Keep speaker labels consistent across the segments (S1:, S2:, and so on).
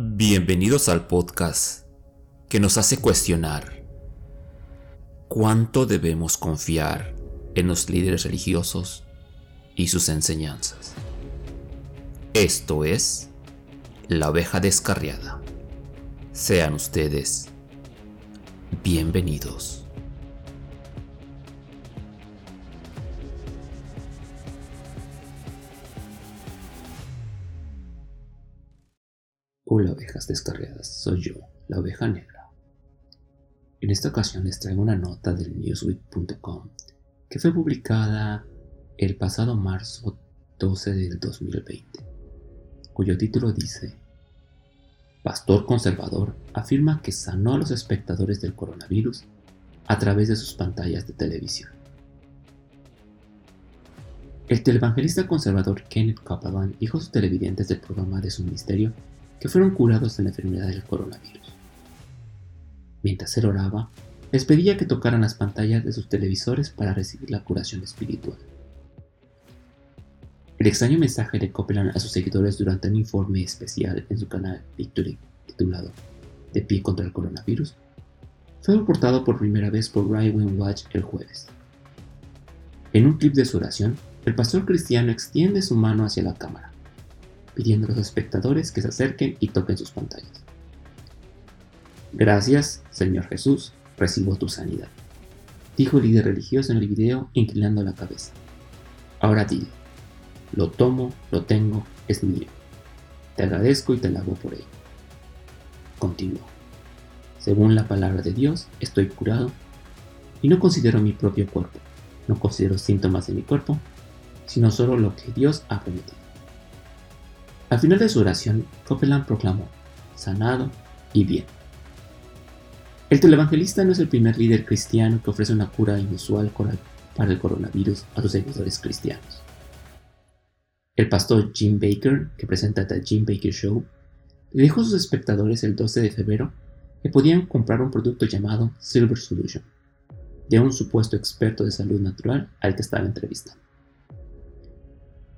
S1: Bienvenidos al podcast que nos hace cuestionar cuánto debemos confiar en los líderes religiosos y sus enseñanzas. Esto es la oveja descarriada. Sean ustedes bienvenidos.
S2: Hola ovejas descarriadas, soy yo, la oveja negra. En esta ocasión les traigo una nota del newsweek.com que fue publicada el pasado marzo 12 del 2020, cuyo título dice Pastor conservador afirma que sanó a los espectadores del coronavirus a través de sus pantallas de televisión. El televangelista conservador Kenneth Copeland dijo a sus televidentes del programa de su ministerio que fueron curados de la enfermedad del coronavirus. Mientras él oraba, les pedía que tocaran las pantallas de sus televisores para recibir la curación espiritual. El extraño mensaje de Copeland a sus seguidores durante un informe especial en su canal Victory titulado De pie contra el coronavirus fue reportado por primera vez por Right Wing Watch el jueves. En un clip de su oración, el pastor cristiano extiende su mano hacia la cámara pidiendo a los espectadores que se acerquen y toquen sus pantallas. Gracias, Señor Jesús, recibo tu sanidad, dijo el líder religioso en el video inclinando la cabeza. Ahora dile, lo tomo, lo tengo, es mío. Te agradezco y te alabo por ello. Continuó. Según la palabra de Dios, estoy curado y no considero mi propio cuerpo, no considero síntomas de mi cuerpo, sino solo lo que Dios ha prometido. Al final de su oración, Copeland proclamó, sanado y bien. El televangelista no es el primer líder cristiano que ofrece una cura inusual para el coronavirus a sus seguidores cristianos. El pastor Jim Baker, que presenta The Jim Baker Show, le dijo a sus espectadores el 12 de febrero que podían comprar un producto llamado Silver Solution, de un supuesto experto de salud natural al que estaba entrevistando.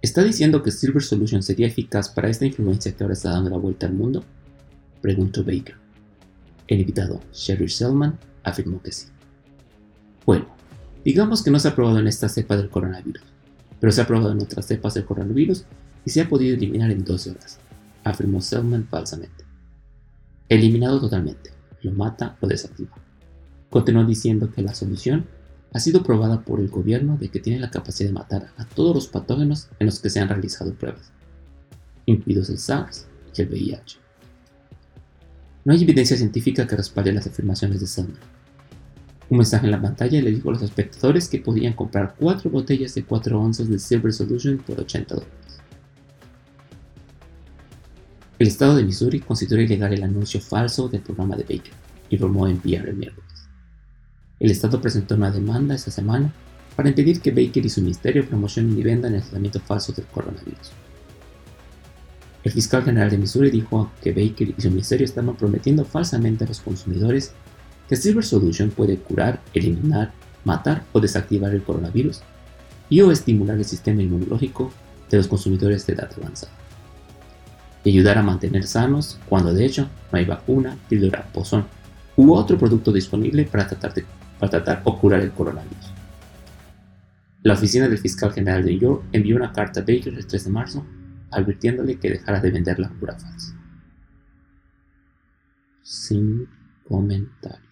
S2: ¿Está diciendo que Silver Solution sería eficaz para esta influencia que ahora está dando la vuelta al mundo? Preguntó Baker. El invitado, Sherry Selman, afirmó que sí. Bueno, digamos que no se ha probado en esta cepa del coronavirus, pero se ha probado en otras cepas del coronavirus y se ha podido eliminar en 12 horas, afirmó Selman falsamente. Eliminado totalmente, lo mata o desactiva. Continuó diciendo que la solución ha sido probada por el gobierno de que tiene la capacidad de matar a todos los patógenos en los que se han realizado pruebas, incluidos el SARS y el VIH. No hay evidencia científica que respalde las afirmaciones de Selman. Un mensaje en la pantalla le dijo a los espectadores que podían comprar 4 botellas de 4 onzas de Silver Solution por 80 dólares. El estado de Missouri consideró ilegal el anuncio falso del programa de Baker, informó NPR el miércoles. El Estado presentó una demanda esta semana para impedir que Baker y su ministerio promocionen y vendan el tratamiento falso del coronavirus. El fiscal general de Missouri dijo que Baker y su ministerio estaban prometiendo falsamente a los consumidores que Silver Solution puede curar, eliminar, matar o desactivar el coronavirus y o estimular el sistema inmunológico de los consumidores de edad avanzada y ayudar a mantener sanos cuando de hecho no hay vacuna, píldora, pozón u otro producto disponible para tratar de para tratar o curar el coronavirus. La oficina del fiscal general de New York envió una carta a Baker el 3 de marzo advirtiéndole que dejara de vender la cura falsa. Sin comentario.